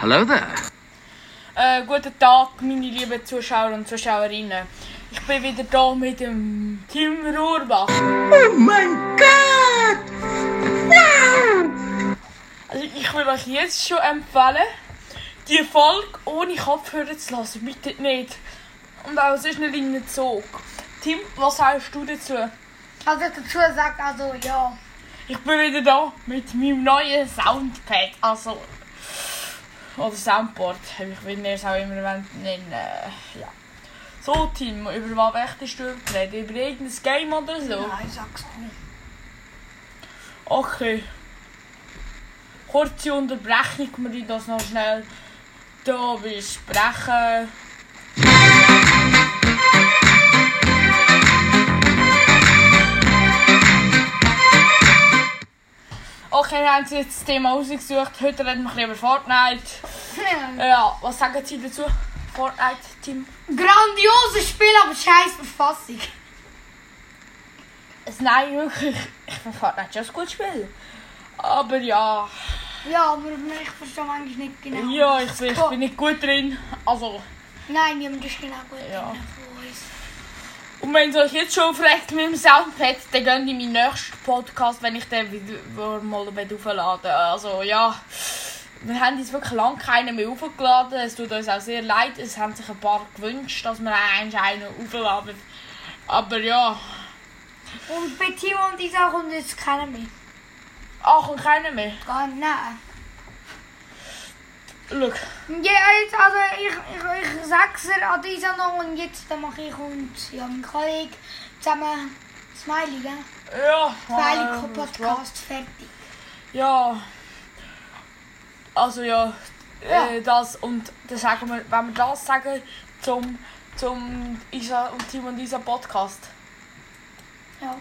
Hello there. Äh, guten Tag, meine lieben Zuschauer und Zuschauerinnen. Ich bin wieder da mit dem Team Ruhrbach. Oh mein Gott! Also ich will euch jetzt schon empfehlen, die Folge ohne Kopfhörer zu lassen. Bitte nicht. Und auch sonst nicht in den Zug. Tim, was sagst du dazu? Also dazu sagt also ja. Ich bin wieder da mit meinem neuen Soundpad. Also. Oder Soundboard, wie ihr es auch immer nennen Ja. So, Tim, über was möchtest du reden? Über irgendein Game oder so? Nein, sag's nicht. Okay. Kurze Unterbrechung, wir das noch schnell da besprechen. Okay, haben Sie jetzt das Thema ausgesucht. Heute reden wir ein über Fortnite. Ja, was sagen Sie dazu? Fortnite-Team? Grandioses Spiel, aber scheiß Verfassung. Nein, wirklich. Ich finde Fortnite schon ein gutes Spiel. Aber ja, Ja, aber ich verstehe manchmal nicht genau. ja ich, bin- ich bin nicht gut drin. Also, Nein, niemand ist genau gut Ja. drin uns. Und wenn es euch jetzt schon aufregt mit dem Soundpad, dann geht in meinen nächsten Podcast, wenn ich den wieder mal aufladen Also ja, wir haben jetzt wirklich lange keinen mehr aufgeladen. Es tut uns auch sehr leid. Es haben sich ein paar gewünscht, dass wir eigentlich einen aufladen. Aber ja, Und bei Timo und Isa kommt jetzt keiner mehr. ach und keiner mehr. Gar nicht. Nein. Schau, Ja, jetzt, also ich, ich, ich sag's dir an Isa noch und jetzt dann mache ich und ja, mein Kollege zusammen Smiley, gell? ja. Smiley äh, Podcast fertig. Ja. Also ja, Ja. Äh, das und dann sagen wir, wenn wir das sagen zum zum Isa und Tim und Isa Podcast. Ja.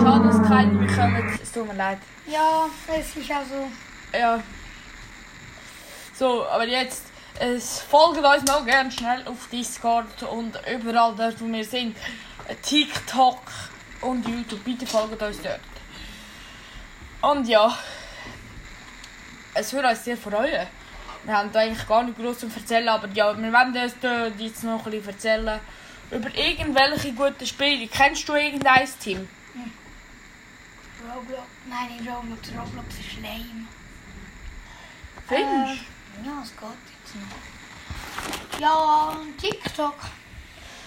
Schade, dass keine mehr kommen. Es tut mir leid. Ja, es ist also. Ja. So, aber jetzt es folgt uns noch gerne schnell auf Discord und überall dort, wo wir sind. TikTok und YouTube. Bitte folgt uns dort. Und ja, es würde uns sehr freuen. Wir haben da eigentlich gar nicht groß zu erzählen, aber ja, wir werden uns da jetzt noch ein bisschen erzählen über irgendwelche guten Spiele. Kennst du irgendein Team? Roblox. Nein, Roblox. Roblox ist lame. Findest Äh, ja, es geht jetzt noch. Ja, TikTok.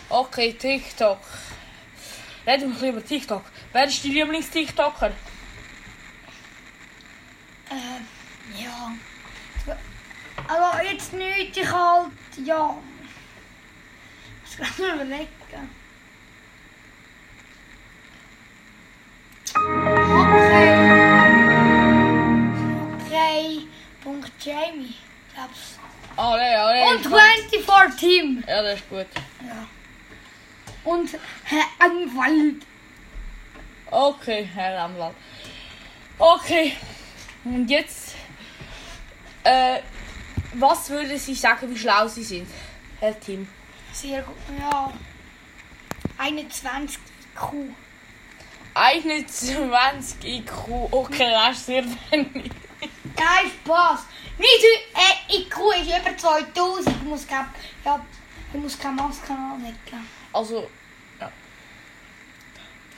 Okay, TikTok. Reden wir ein bisschen über TikTok. Wer ist dein Lieblings-TikToker? Äh, ja. Aber jetzt nicht, ich halt, ja. Ich muss gerade mal überlegen. Okay. Jamie, glaub's. Ja, ja. Und 24 Team. Ja, das ist gut. Ja. Und Herr Anwalt. Okay, Herr Anwalt. Okay. Und jetzt. Äh, was würden Sie sagen, wie schlau Sie sind, Herr Tim? Sehr gut, ja. 21 IQ. 21 IQ. Okay, das ist sehr wenig. Nein, Spaß. Nicht äh, IQ ist über 2000. Ich muss, kein, ja, ich muss keine Maske anlegen. Also.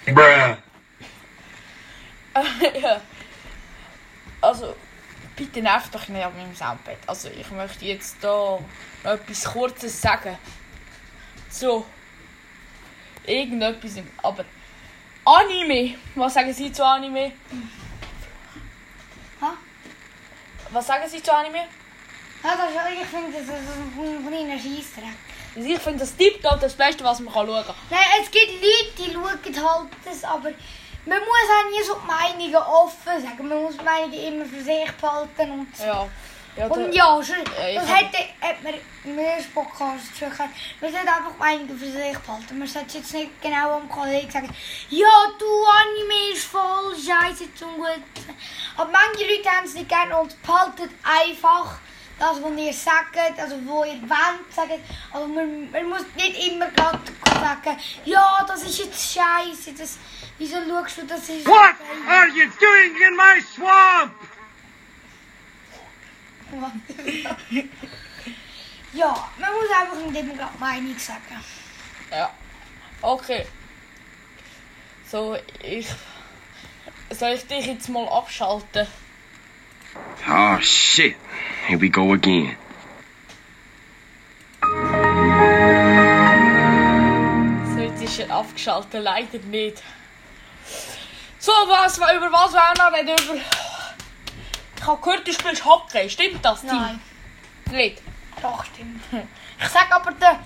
Bruh. ja. Also, bitte nervt doch nicht an meinem Soundpad. Also, ich möchte jetzt da noch etwas Kurzes sagen. So. Irgendetwas im. Aber. Anime! Was sagen Sie zu Anime? Was sagen Sie zu Anime? Ja, das, ist- ich finde, das ist ein kleiner Scheissdreck. Also ich finde das tiptop das Beste, was man schauen kann. Nein, es gibt Leute, die schauen halt das, aber man muss auch nie so die Meinungen offen sagen. Man muss die Meinungen immer für sich behalten und so. Ja. Ja Und ja, schon, Ja, das hätte, hat man im ersten Podcast schon gehört. Man sollte einfach Meinungen für sich behalten. Man sollte jetzt nicht genau am Kollegen sagen, ja, du Anime ist voll scheiße zum Guten. Aber manche Leute haben es nicht gerne und behaltet einfach das, was ihr sagt, also wo ihr wollt sagen. Also man, man muss nicht immer gerade sagen, ja, das ist jetzt scheiße. Das, wieso schaust du, das ist... What are you doing in my swamp? Ja, man muss einfach in dem gerade Meinung sagen. Ja. Okay. So, ich. Soll ich dich jetzt mal abschalten? Oh shit. Here we go again. So, jetzt ist er abgeschaltet, leider nicht. So, was, über was wollen wir noch reden? Über... Ich habe gehört, du spielst Hockey. Stimmt das, Tim? Nein, Nicht? doch stimmt. Ich sag aber der,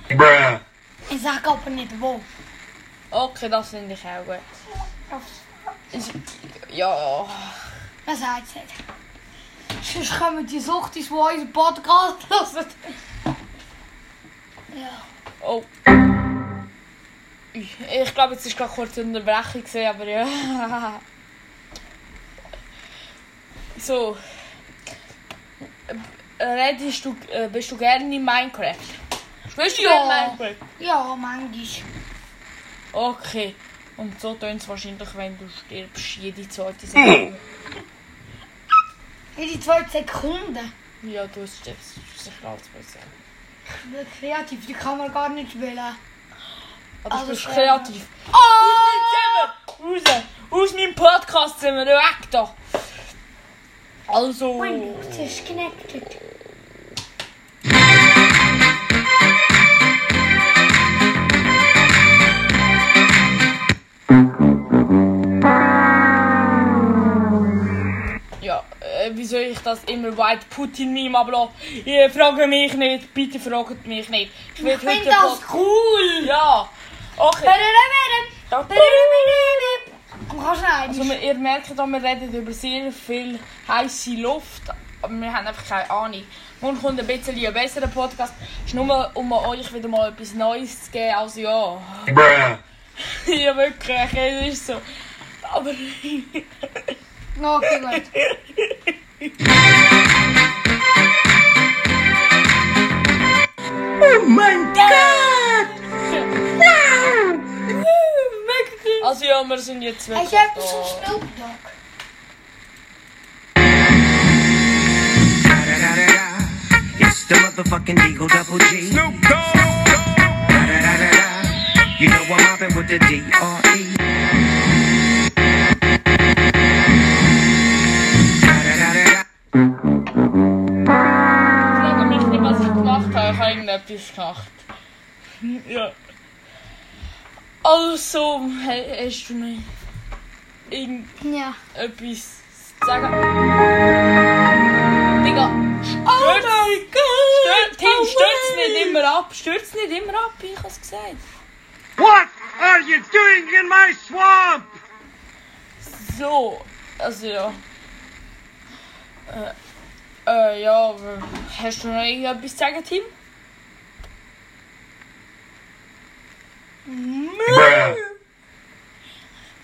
ich sag aber nicht wo. Okay, das finde ich auch gut. Ja. Man sagt es nicht. Sonst kommen die Suchtis, die unseren Podcast hören. Ja. Oh. Ich, ich glaube, jetzt ist gerade kurz eine Unterbrechung gesehen, aber ja. So. Äh, Redest du, äh, bist du gerne in Minecraft? Spielst du Ja. Minecraft? Ja, manchmal. Okay. Und so tönt es wahrscheinlich, wenn du stirbst, jede zweite Sekunde. In die zwei Sekunden. ja, du stirbst sicher als Person. Ich bin kreativ, die kann man gar nicht spielen. Aber du Also bist schnell. kreativ. Oh! Raus! Aus meinem Podcast sind wir weg da. Also. Windows ist connected. Ja, äh, wie soll ich das immer White Putin Meme ablassen? Ihr fragt mich nicht, bitte fragt mich nicht. Ich will finde das Pod- cool. Ja. Okay. Man kann schneiden. Also, ihr merkt auch, wir reden über sehr viel heiße Luft, aber wir haben einfach keine Ahnung. Nun kommt ein bisschen ein besserer Podcast. Es ist nur, um euch wieder mal etwas Neues zu geben. Also ja, ja wirklich, es ist so. Aber Okay, gut. Oh mein Gott! Also ja, wir sind jetzt du etwas von da. Snoop Dogg? It's the motherfucking Deagle Double G. Snoop Dogg. You know I'm mobbing with the D-R-E. Frage mich nicht, was ich gemacht habe. Ich habe irgendetwas gemacht. Ja. Also, hast du noch irgendetwas Ja. zu sagen? Digga, Oh mein stür, Tim, stürz nicht immer ab. Stürz nicht immer ab, ich habe es gesagt. What are you doing in my swamp? So, also ja. Äh, äh, ja, aber hast du noch irgendetwas zu sagen, Tim?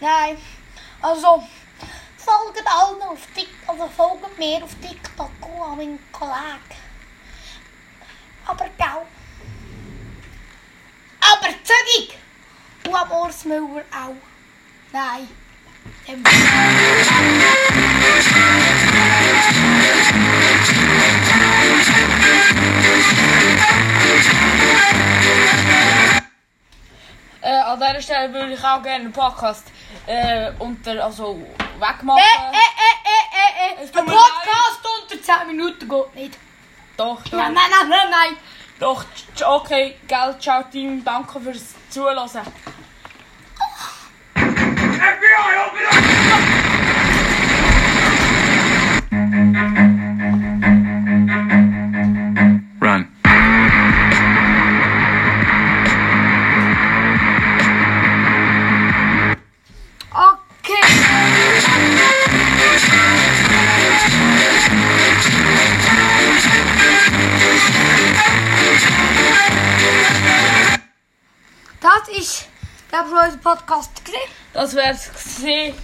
Nein. Also, folgt allen auf TikTok, also folgt mir auf TikTok und an meinen Kollegen. Aber gau. Aber zügig! Äh, an dieser Stelle würde ich auch gerne einen Podcast äh, unter, also wegmachen. Äh, äh, äh, äh, äh, äh. Tut Ein Podcast unter 10 Minuten geht nicht. Doch, doch, Nein, nein, nein, nein, nein. doch, okay, gell, ciao Team, danke fürs Zuhören. podkast, Krim? Da tror jeg si